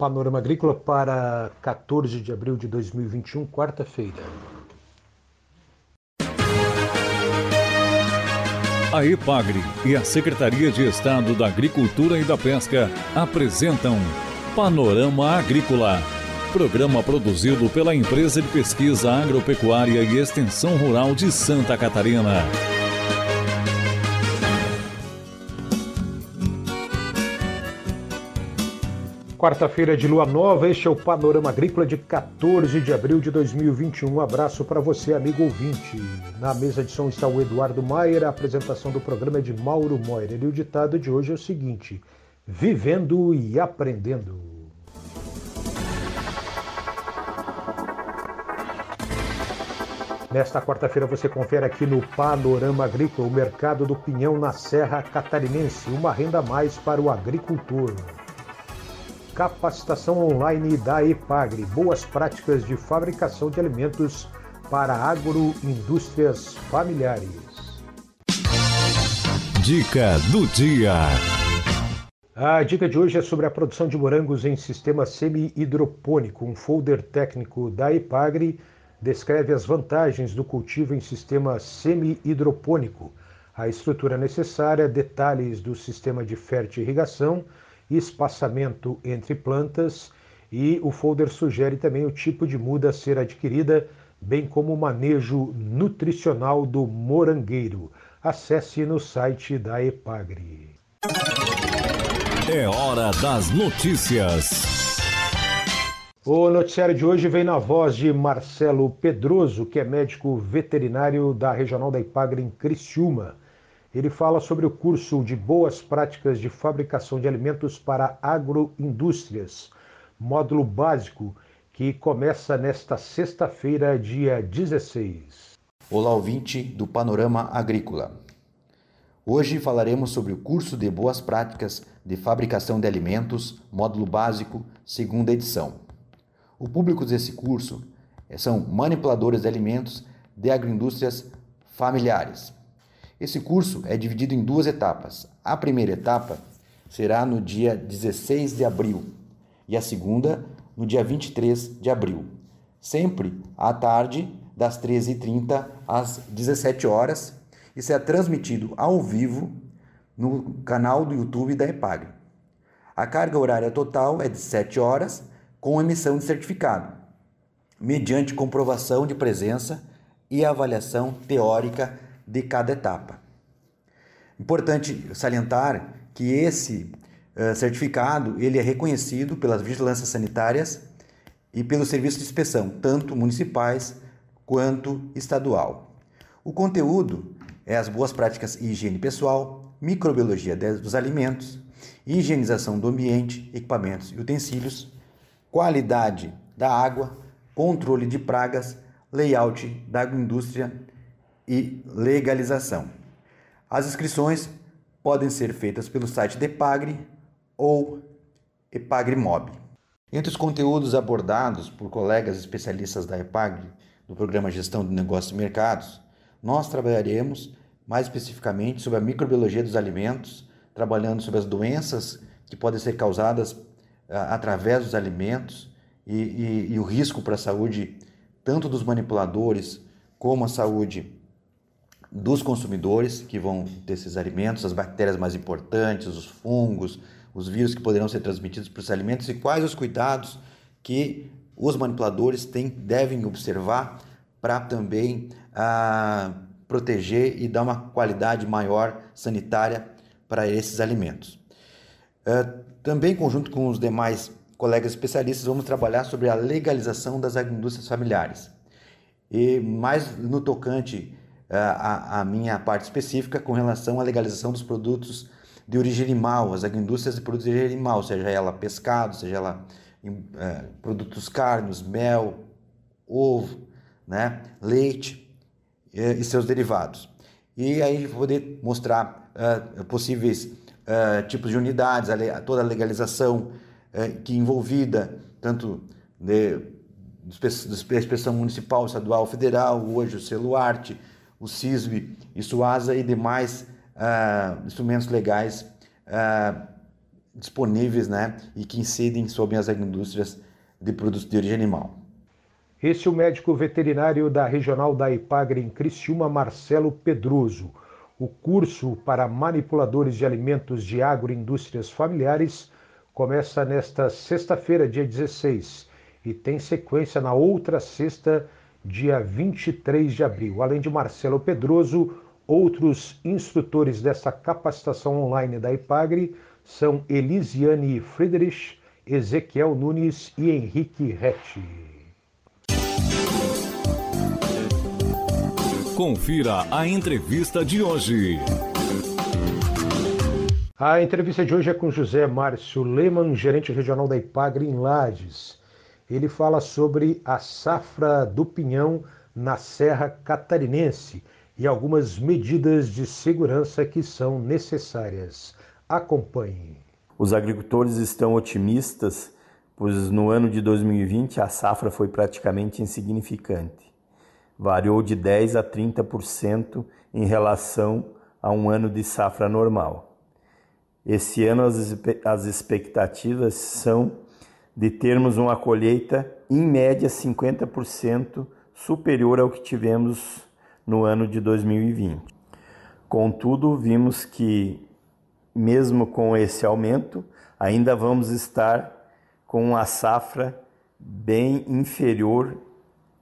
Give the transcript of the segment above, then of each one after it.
Panorama Agrícola para 14 de abril de 2021, quarta-feira. A EPAGRE e a Secretaria de Estado da Agricultura e da Pesca apresentam Panorama Agrícola, programa produzido pela Empresa de Pesquisa Agropecuária e Extensão Rural de Santa Catarina. Quarta-feira de lua nova, este é o Panorama Agrícola de 14 de abril de 2021. Um abraço para você, amigo ouvinte. Na mesa de som está o Eduardo Maier, a apresentação do programa é de Mauro Moira. E o ditado de hoje é o seguinte: Vivendo e aprendendo. Nesta quarta-feira você confere aqui no Panorama Agrícola o mercado do pinhão na Serra Catarinense, uma renda a mais para o agricultor capacitação online da EPAGRE, boas práticas de fabricação de alimentos para agroindústrias familiares. Dica do dia. A dica de hoje é sobre a produção de morangos em sistema semi-hidropônico. Um folder técnico da EPAGRE descreve as vantagens do cultivo em sistema semi-hidropônico, a estrutura necessária, detalhes do sistema de fertirrigação irrigação espaçamento entre plantas e o folder sugere também o tipo de muda a ser adquirida, bem como o manejo nutricional do morangueiro. Acesse no site da Epagre. É hora das notícias. O noticiário de hoje vem na voz de Marcelo Pedroso, que é médico veterinário da Regional da Ipagre em Criciúma. Ele fala sobre o curso de Boas Práticas de Fabricação de Alimentos para Agroindústrias, módulo básico, que começa nesta sexta-feira, dia 16. Olá, ouvinte do Panorama Agrícola. Hoje falaremos sobre o curso de Boas Práticas de Fabricação de Alimentos, módulo básico, segunda edição. O público desse curso são manipuladores de alimentos de agroindústrias familiares esse curso é dividido em duas etapas. A primeira etapa será no dia 16 de abril e a segunda no dia 23 de abril, sempre à tarde, das 13h30 às 17 horas. e será transmitido ao vivo no canal do YouTube da EPAG. A carga horária total é de 7 horas, com emissão de certificado, mediante comprovação de presença e avaliação teórica de cada etapa. Importante salientar que esse uh, certificado ele é reconhecido pelas vigilâncias sanitárias e pelos serviços de inspeção, tanto municipais quanto estadual. O conteúdo é as boas práticas em higiene pessoal, microbiologia dos alimentos, higienização do ambiente, equipamentos e utensílios, qualidade da água, controle de pragas, layout da agroindústria e legalização. As inscrições podem ser feitas pelo site da Epagre ou Epagre-Mob. Entre os conteúdos abordados por colegas especialistas da Epagre do programa Gestão de Negócios e Mercados, nós trabalharemos mais especificamente sobre a microbiologia dos alimentos, trabalhando sobre as doenças que podem ser causadas ah, através dos alimentos e, e, e o risco para a saúde tanto dos manipuladores como a saúde dos consumidores que vão ter esses alimentos, as bactérias mais importantes, os fungos, os vírus que poderão ser transmitidos por esses alimentos e quais os cuidados que os manipuladores têm, devem observar para também ah, proteger e dar uma qualidade maior sanitária para esses alimentos. Ah, também, em conjunto com os demais colegas especialistas, vamos trabalhar sobre a legalização das agroindústrias familiares. E mais no tocante a, minha parte específica com relação à legalização dos produtos de origem animal, as agroindústrias de produtos de origem animal, seja ela pescado, seja ela é, produtos carnes, mel, ovo, né, leite e, e seus derivados. E aí poder mostrar uh, possíveis uh, tipos de unidades, a, toda a legalização uh, que envolvida, tanto de, de inspeção municipal, estadual, federal, hoje o selo arte, o CISB e SUASA e demais uh, instrumentos legais uh, disponíveis né, e que incidem sobre as indústrias de produtos de origem animal. Esse é o médico veterinário da Regional da Ipagre em Criciúma, Marcelo Pedroso. O curso para manipuladores de alimentos de agroindústrias familiares começa nesta sexta-feira, dia 16, e tem sequência na outra sexta, dia 23 de abril. Além de Marcelo Pedroso, outros instrutores dessa capacitação online da Ipagre são Elisiane Friedrich, Ezequiel Nunes e Henrique Rett. Confira a entrevista de hoje. A entrevista de hoje é com José Márcio Lehmann, gerente regional da Ipagre em Lages. Ele fala sobre a safra do pinhão na Serra Catarinense e algumas medidas de segurança que são necessárias. Acompanhe. Os agricultores estão otimistas, pois no ano de 2020 a safra foi praticamente insignificante. Variou de 10 a 30% em relação a um ano de safra normal. Esse ano as expectativas são de termos uma colheita em média 50% superior ao que tivemos no ano de 2020. Contudo, vimos que mesmo com esse aumento, ainda vamos estar com uma safra bem inferior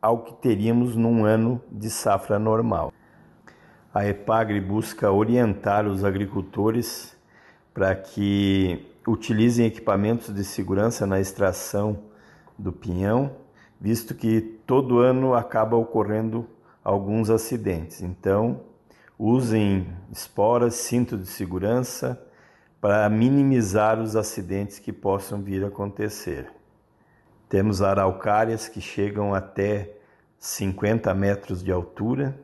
ao que teríamos num ano de safra normal. A Epagre busca orientar os agricultores para que utilizem equipamentos de segurança na extração do pinhão, visto que todo ano acaba ocorrendo alguns acidentes. Então, usem esporas, cinto de segurança para minimizar os acidentes que possam vir a acontecer. Temos araucárias que chegam até 50 metros de altura,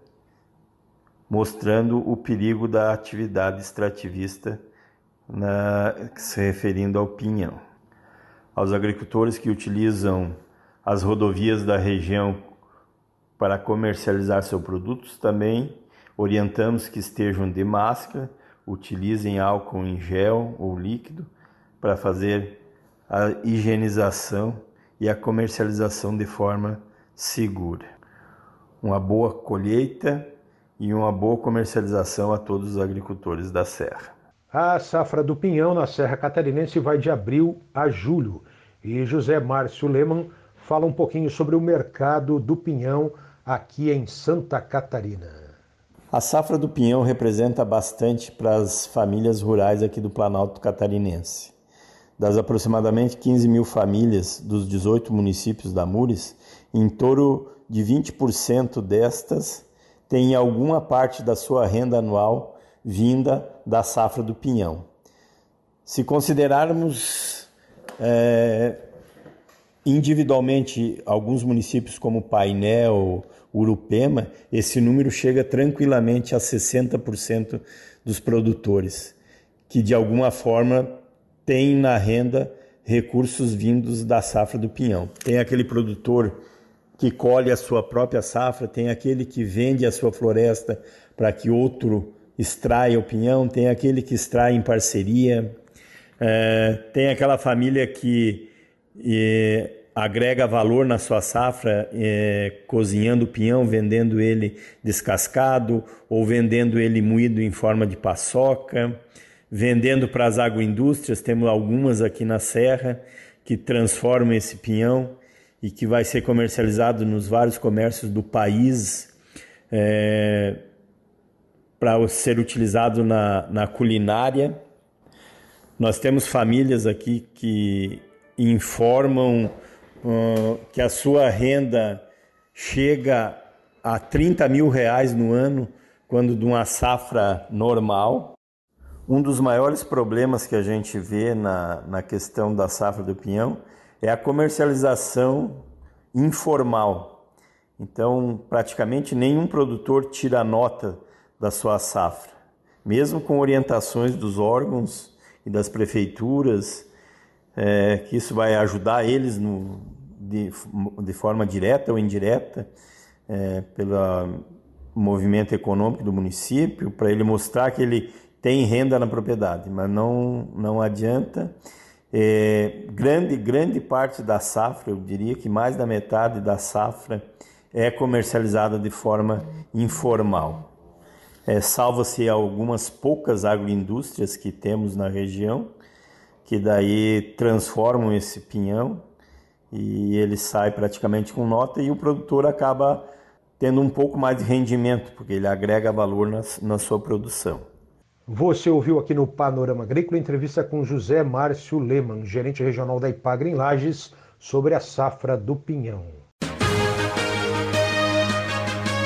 mostrando o perigo da atividade extrativista na, se referindo ao pinhão. Aos agricultores que utilizam as rodovias da região para comercializar seus produtos, também Orientamos que estejam de máscara, utilizem álcool em gel ou líquido para fazer a higienização e a comercialização de forma segura. Uma boa colheita e uma boa comercialização a todos os agricultores da Serra. A safra do pinhão na Serra Catarinense vai de abril a julho e José Márcio Leman fala um pouquinho sobre o mercado do pinhão aqui em Santa Catarina. A safra do pinhão representa bastante para as famílias rurais aqui do Planalto Catarinense. Das aproximadamente 15 mil famílias dos 18 municípios da Mures, em torno de 20% destas têm alguma parte da sua renda anual vinda da safra do pinhão. Se considerarmos é, individualmente alguns municípios como Painel, Urupema, esse número chega tranquilamente a 60% dos produtores, que de alguma forma têm na renda recursos vindos da safra do pinhão. Tem aquele produtor que colhe a sua própria safra, tem aquele que vende a sua floresta para que outro extraia o pinhão, tem aquele que extrai em parceria, é, tem aquela família que e, agrega valor na sua safra, é, cozinhando pinhão, vendendo ele descascado ou vendendo ele moído em forma de paçoca, vendendo para as agroindústrias, temos algumas aqui na Serra que transformam esse pinhão e que vai ser comercializado nos vários comércios do país é, para ser utilizado na, na culinária. Nós temos famílias aqui que informam que a sua renda chega a 30 mil reais no ano, quando de uma safra normal. Um dos maiores problemas que a gente vê na, na questão da safra do pinhão é a comercialização informal. Então, praticamente nenhum produtor tira nota da sua safra, mesmo com orientações dos órgãos e das prefeituras, é, que isso vai ajudar eles no, de, de forma direta ou indireta é, pelo movimento econômico do município, para ele mostrar que ele tem renda na propriedade, mas não, não adianta. É, grande, grande parte da safra, eu diria que mais da metade da safra é comercializada de forma informal. É, Salvo-se algumas poucas agroindústrias que temos na região, que daí transformam esse pinhão e ele sai praticamente com nota e o produtor acaba tendo um pouco mais de rendimento, porque ele agrega valor na, na sua produção. Você ouviu aqui no Panorama Agrícola entrevista com José Márcio Leman, gerente regional da Ipagre em Lages, sobre a safra do pinhão.